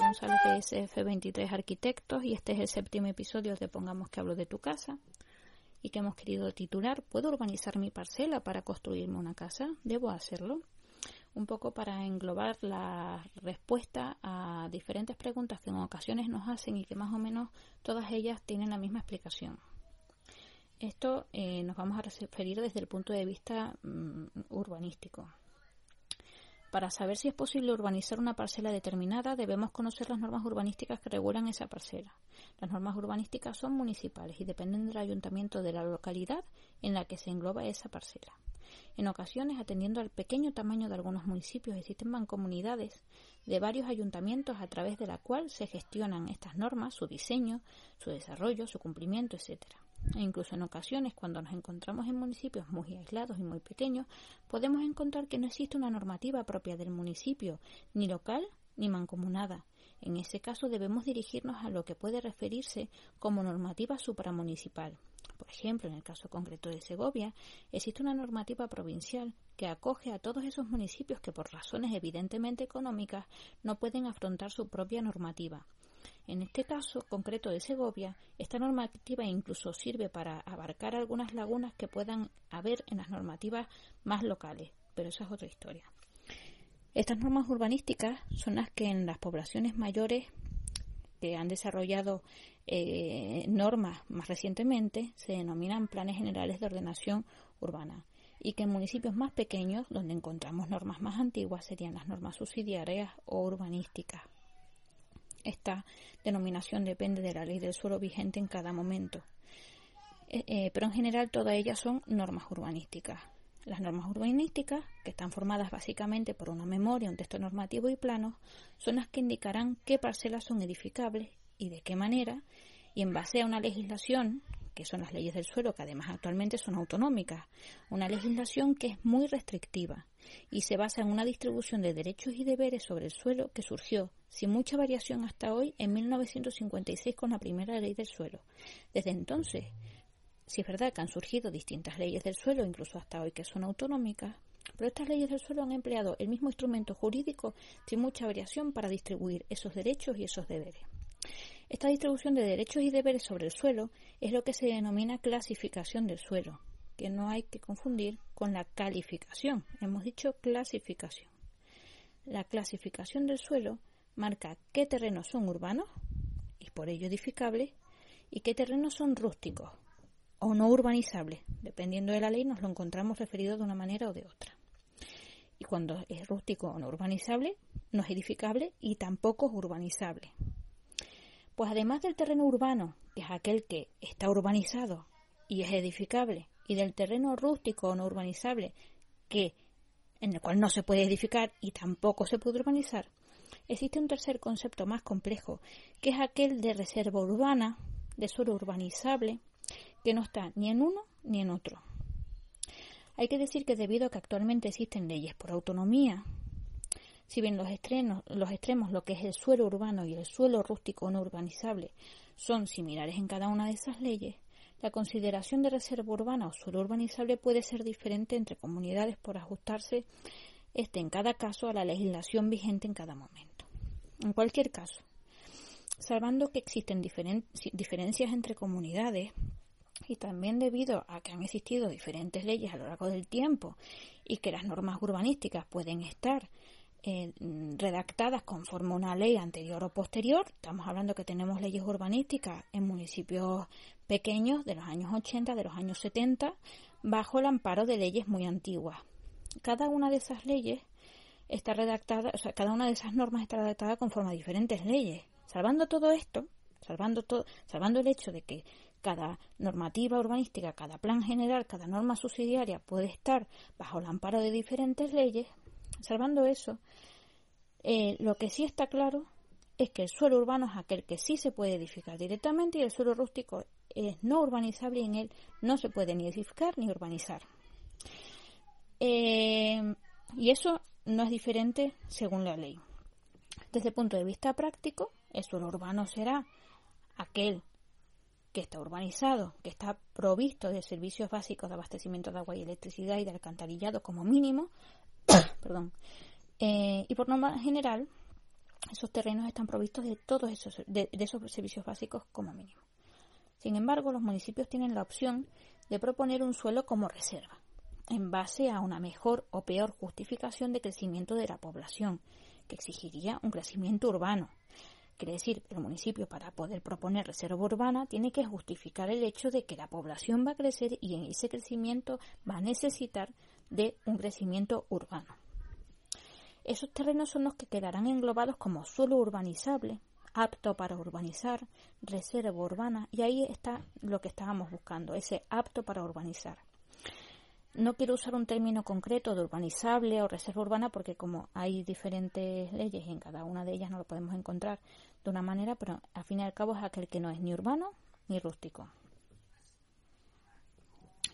González de SF23 Arquitectos y este es el séptimo episodio de Pongamos que hablo de tu casa y que hemos querido titular ¿Puedo urbanizar mi parcela para construirme una casa? ¿Debo hacerlo? Un poco para englobar la respuesta a diferentes preguntas que en ocasiones nos hacen y que más o menos todas ellas tienen la misma explicación. Esto eh, nos vamos a referir desde el punto de vista mm, urbanístico. Para saber si es posible urbanizar una parcela determinada, debemos conocer las normas urbanísticas que regulan esa parcela. Las normas urbanísticas son municipales y dependen del ayuntamiento de la localidad en la que se engloba esa parcela. En ocasiones, atendiendo al pequeño tamaño de algunos municipios, existen mancomunidades de varios ayuntamientos a través de la cual se gestionan estas normas, su diseño, su desarrollo, su cumplimiento, etcétera. Incluso en ocasiones, cuando nos encontramos en municipios muy aislados y muy pequeños, podemos encontrar que no existe una normativa propia del municipio, ni local ni mancomunada. En ese caso debemos dirigirnos a lo que puede referirse como normativa supramunicipal. Por ejemplo, en el caso concreto de Segovia, existe una normativa provincial que acoge a todos esos municipios que por razones evidentemente económicas no pueden afrontar su propia normativa. En este caso concreto de Segovia, esta normativa incluso sirve para abarcar algunas lagunas que puedan haber en las normativas más locales, pero esa es otra historia. Estas normas urbanísticas son las que en las poblaciones mayores que han desarrollado eh, normas más recientemente se denominan planes generales de ordenación urbana y que en municipios más pequeños, donde encontramos normas más antiguas, serían las normas subsidiarias o urbanísticas. Esta denominación depende de la ley del suelo vigente en cada momento. Eh, eh, pero en general todas ellas son normas urbanísticas. Las normas urbanísticas, que están formadas básicamente por una memoria, un texto normativo y planos, son las que indicarán qué parcelas son edificables y de qué manera, y en base a una legislación, que son las leyes del suelo, que además actualmente son autonómicas, una legislación que es muy restrictiva y se basa en una distribución de derechos y deberes sobre el suelo que surgió sin mucha variación hasta hoy en 1956 con la primera ley del suelo. Desde entonces, si es verdad que han surgido distintas leyes del suelo, incluso hasta hoy que son autonómicas, pero estas leyes del suelo han empleado el mismo instrumento jurídico sin mucha variación para distribuir esos derechos y esos deberes. Esta distribución de derechos y deberes sobre el suelo es lo que se denomina clasificación del suelo, que no hay que confundir con la calificación. Hemos dicho clasificación. La clasificación del suelo marca qué terrenos son urbanos y por ello edificables y qué terrenos son rústicos o no urbanizables. Dependiendo de la ley nos lo encontramos referido de una manera o de otra. Y cuando es rústico o no urbanizable, no es edificable y tampoco es urbanizable. Pues además del terreno urbano, que es aquel que está urbanizado y es edificable, y del terreno rústico o no urbanizable, que en el cual no se puede edificar y tampoco se puede urbanizar, existe un tercer concepto más complejo, que es aquel de reserva urbana, de suelo urbanizable, que no está ni en uno ni en otro. Hay que decir que debido a que actualmente existen leyes por autonomía, si bien los los extremos, lo que es el suelo urbano y el suelo rústico no urbanizable, son similares en cada una de esas leyes, la consideración de reserva urbana o suelo urbanizable puede ser diferente entre comunidades por ajustarse este en cada caso a la legislación vigente en cada momento. En cualquier caso, salvando que existen diferen diferencias entre comunidades y también debido a que han existido diferentes leyes a lo largo del tiempo y que las normas urbanísticas pueden estar eh, redactadas conforme a una ley anterior o posterior. Estamos hablando que tenemos leyes urbanísticas en municipios pequeños de los años 80, de los años 70, bajo el amparo de leyes muy antiguas. Cada una de esas leyes está redactada, o sea, cada una de esas normas está redactada conforme a diferentes leyes. Salvando todo esto, salvando todo, salvando el hecho de que cada normativa urbanística, cada plan general, cada norma subsidiaria puede estar bajo el amparo de diferentes leyes, salvando eso, eh, lo que sí está claro es que el suelo urbano es aquel que sí se puede edificar directamente y el suelo rústico es no urbanizable y en él no se puede ni edificar ni urbanizar. Eh, y eso no es diferente según la ley. Desde el punto de vista práctico, el suelo urbano será aquel que está urbanizado, que está provisto de servicios básicos de abastecimiento de agua y electricidad y de alcantarillado como mínimo, perdón, eh, y por norma general, esos terrenos están provistos de todos esos, de esos servicios básicos como mínimo. Sin embargo, los municipios tienen la opción de proponer un suelo como reserva, en base a una mejor o peor justificación de crecimiento de la población, que exigiría un crecimiento urbano. Quiere decir el municipio, para poder proponer reserva urbana, tiene que justificar el hecho de que la población va a crecer y en ese crecimiento va a necesitar de un crecimiento urbano. Esos terrenos son los que quedarán englobados como suelo urbanizable, apto para urbanizar, reserva urbana, y ahí está lo que estábamos buscando, ese apto para urbanizar. No quiero usar un término concreto de urbanizable o reserva urbana porque como hay diferentes leyes y en cada una de ellas no lo podemos encontrar de una manera, pero al fin y al cabo es aquel que no es ni urbano ni rústico.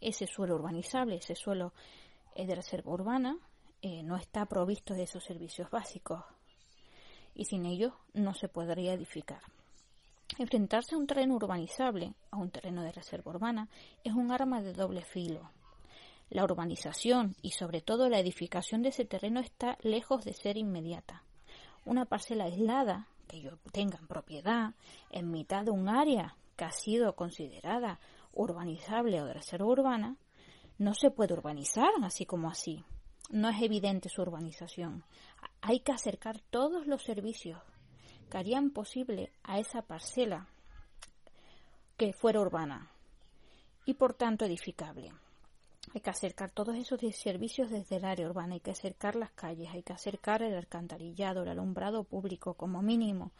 Ese suelo urbanizable, ese suelo de reserva urbana, eh, no está provisto de esos servicios básicos y sin ellos no se podría edificar. Enfrentarse a un terreno urbanizable, a un terreno de reserva urbana, es un arma de doble filo. La urbanización y sobre todo la edificación de ese terreno está lejos de ser inmediata. Una parcela aislada que yo tenga en propiedad en mitad de un área que ha sido considerada urbanizable o de reserva urbana, no se puede urbanizar así como así. No es evidente su urbanización hay que acercar todos los servicios que harían posible a esa parcela que fuera urbana y por tanto edificable. Hay que acercar todos esos servicios desde el área urbana, hay que acercar las calles, hay que acercar el alcantarillado, el alumbrado público como mínimo,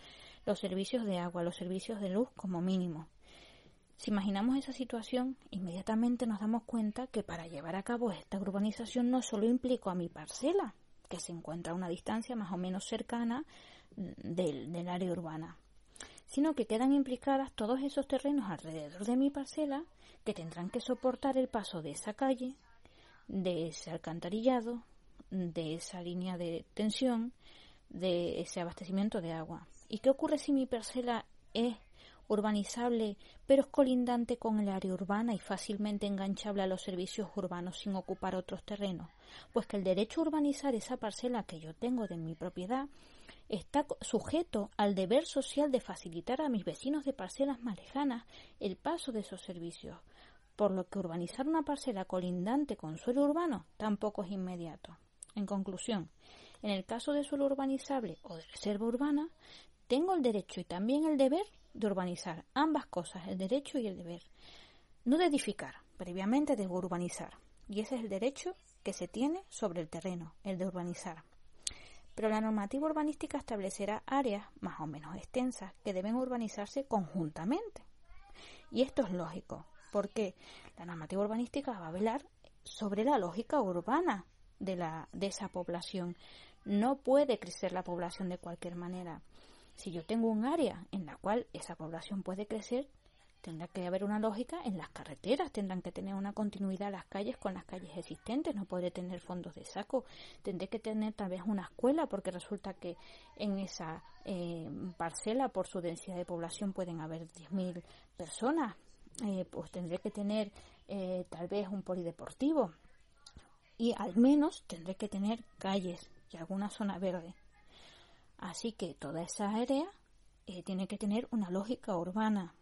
los servicios de agua, los servicios de luz como mínimo. Si imaginamos esa situación, inmediatamente nos damos cuenta que para llevar a cabo esta urbanización no solo implica a mi parcela, que se encuentra a una distancia más o menos cercana del, área urbana, sino que quedan implicadas todos esos terrenos alrededor de mi parcela que tendrán que soportar el paso de esa calle, de ese alcantarillado, de esa línea de tensión, de ese abastecimiento de agua. ¿Y qué ocurre si mi parcela es urbanizable, pero es colindante con el área urbana y fácilmente enganchable a los servicios urbanos sin ocupar otros terrenos, pues que el derecho a urbanizar esa parcela que yo tengo de mi propiedad está sujeto al deber social de facilitar a mis vecinos de parcelas más lejanas el paso de esos servicios, por lo que urbanizar una parcela colindante con suelo urbano tampoco es inmediato. En conclusión, en el caso de suelo urbanizable o de reserva urbana, tengo el derecho y también el deber de urbanizar, ambas cosas, el derecho y el deber. No de edificar, previamente de urbanizar. Y ese es el derecho que se tiene sobre el terreno, el de urbanizar. Pero la normativa urbanística establecerá áreas más o menos extensas que deben urbanizarse conjuntamente. Y esto es lógico, porque la normativa urbanística va a velar sobre la lógica urbana de, la, de esa población. No puede crecer la población de cualquier manera. Si yo tengo un área en la cual esa población puede crecer, tendrá que haber una lógica en las carreteras, tendrán que tener una continuidad las calles con las calles existentes, no podré tener fondos de saco, tendré que tener tal vez una escuela porque resulta que en esa eh, parcela por su densidad de población pueden haber 10.000 personas, eh, pues tendré que tener eh, tal vez un polideportivo y al menos tendré que tener calles y alguna zona verde. Así que toda esa área eh, tiene que tener una lógica urbana.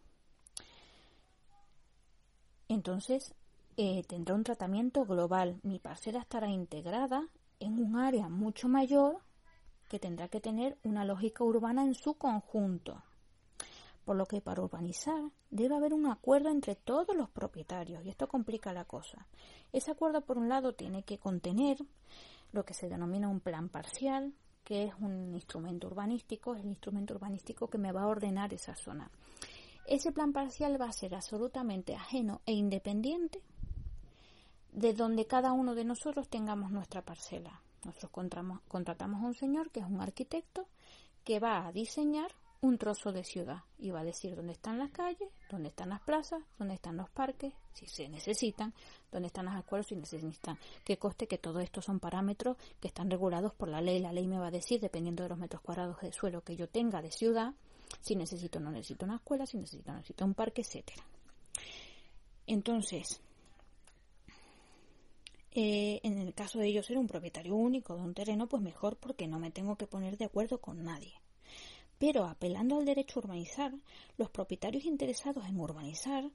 Entonces, eh, tendrá un tratamiento global. Mi parcela estará integrada en un área mucho mayor que tendrá que tener una lógica urbana en su conjunto. Por lo que para urbanizar debe haber un acuerdo entre todos los propietarios y esto complica la cosa. Ese acuerdo por un lado tiene que contener lo que se denomina un plan parcial, que es un instrumento urbanístico, es el instrumento urbanístico que me va a ordenar esa zona. Ese plan parcial va a ser absolutamente ajeno e independiente de donde cada uno de nosotros tengamos nuestra parcela. Nosotros contratamos a un señor que es un arquitecto que va a diseñar un trozo de ciudad y va a decir dónde están las calles, dónde están las plazas, dónde están los parques, si se necesitan, dónde están las escuelas, si necesitan. Que coste que todo esto son parámetros que están regulados por la ley. La ley me va a decir, dependiendo de los metros cuadrados de suelo que yo tenga de ciudad, si necesito o no necesito una escuela, si necesito o no necesito un parque, etcétera. Entonces, eh, en el caso de yo ser un propietario único de un terreno, pues mejor porque no me tengo que poner de acuerdo con nadie. Pero apelando al derecho a urbanizar, los propietarios interesados en urbanizar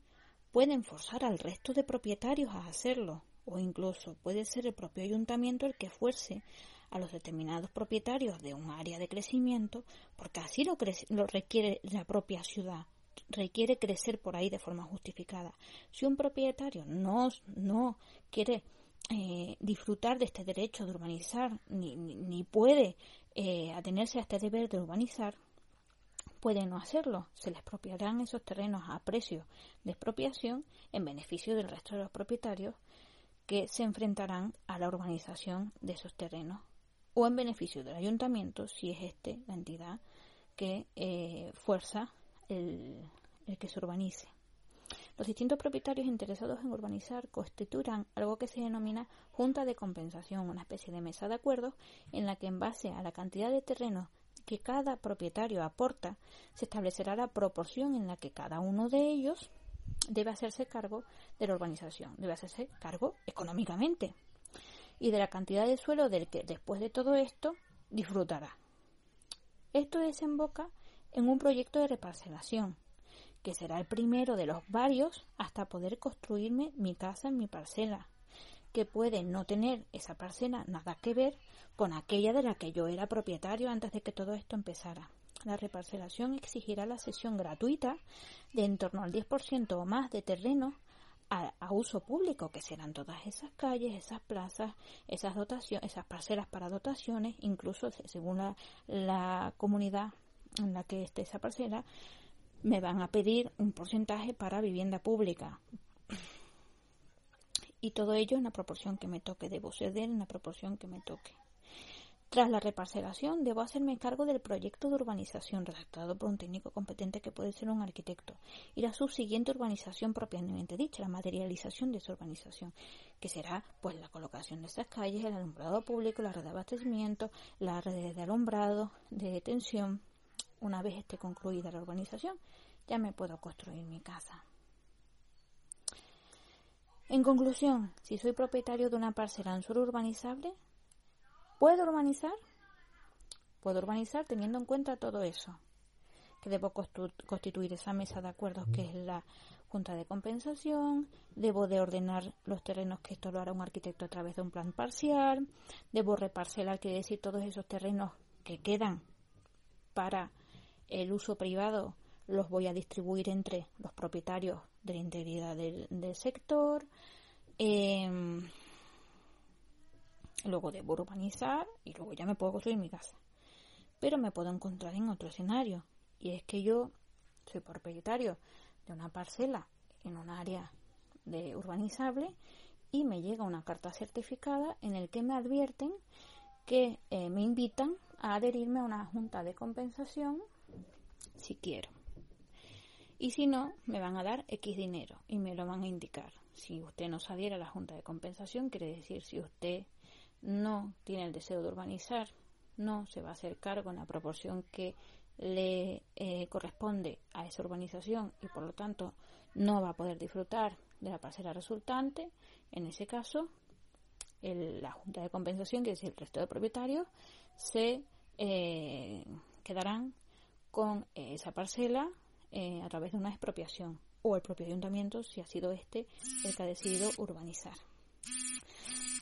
pueden forzar al resto de propietarios a hacerlo, o incluso puede ser el propio ayuntamiento el que fuerce a los determinados propietarios de un área de crecimiento, porque así lo, lo requiere la propia ciudad, requiere crecer por ahí de forma justificada. Si un propietario no, no quiere eh, disfrutar de este derecho de urbanizar, ni, ni, puede eh, atenerse a este deber de urbanizar, puede no hacerlo. Se les expropiarán esos terrenos a precio de expropiación en beneficio del resto de los propietarios que se enfrentarán a la urbanización de esos terrenos o en beneficio del ayuntamiento si es este la entidad que eh, fuerza el, el que se urbanice. Los distintos propietarios interesados en urbanizar constituirán algo que se denomina junta de compensación, una especie de mesa de acuerdos en la que en base a la cantidad de terrenos que cada propietario aporta, se establecerá la proporción en la que cada uno de ellos debe hacerse cargo de la urbanización, debe hacerse cargo económicamente y de la cantidad de suelo del que después de todo esto disfrutará. Esto desemboca en un proyecto de reparcelación, que será el primero de los varios hasta poder construirme mi casa en mi parcela, que puede no tener esa parcela nada que ver con aquella de la que yo era propietario antes de que todo esto empezara. La reparcelación exigirá la cesión gratuita de en torno al 10% o más de terreno a, uso público, que serán todas esas calles, esas plazas, esas dotaciones, esas parcelas para dotaciones, incluso según la, la comunidad en la que esté esa parcela, me van a pedir un porcentaje para vivienda pública y todo ello en la proporción que me toque. Debo ceder en la proporción que me toque. Tras la reparcelación, debo hacerme cargo del proyecto de urbanización redactado por un técnico competente que puede ser un arquitecto y la subsiguiente urbanización propiamente dicha, la materialización de esa urbanización, que será pues la colocación de esas calles, el alumbrado público, la red de abastecimiento, la red de alumbrado, de detención. Una vez esté concluida la urbanización, ya me puedo construir mi casa. En conclusión, si soy propietario de una parcela en suelo urbanizable, ¿puedo urbanizar? Puedo urbanizar teniendo en cuenta todo eso. Que debo constituir esa mesa de acuerdos que es la junta de compensación, debo de ordenar los terrenos que esto lo hará un arquitecto a través de un plan parcial, debo reparcelar, que decir, todos esos terrenos que quedan para el uso privado los voy a distribuir entre los propietarios de la integridad del, sector. Em, luego debo urbanizar y luego ya me puedo construir mi casa. Pero me puedo encontrar en otro escenario. Y es que yo soy propietario de una parcela en un área de urbanizable y me llega una carta certificada en el que me advierten que eh, me invitan a adherirme a una junta de compensación si quiero. Y si no, me van a dar X dinero y me lo van a indicar. Si usted no saliera a la Junta de Compensación, quiere decir si usted no tiene el deseo de urbanizar, no se va a hacer cargo en la proporción que le eh, corresponde a esa urbanización y por lo tanto no va a poder disfrutar de la parcela resultante, en ese caso la Junta de Compensación, que es el resto de propietarios, se eh, quedarán con esa parcela eh, a través de una expropiación o el propio ayuntamiento si ha sido este el que ha decidido urbanizar.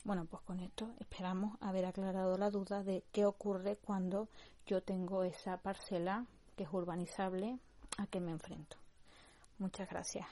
Bueno, pues con esto esperamos haber aclarado la duda de qué ocurre cuando yo tengo esa parcela que es urbanizable a que me enfrento. Muchas gracias.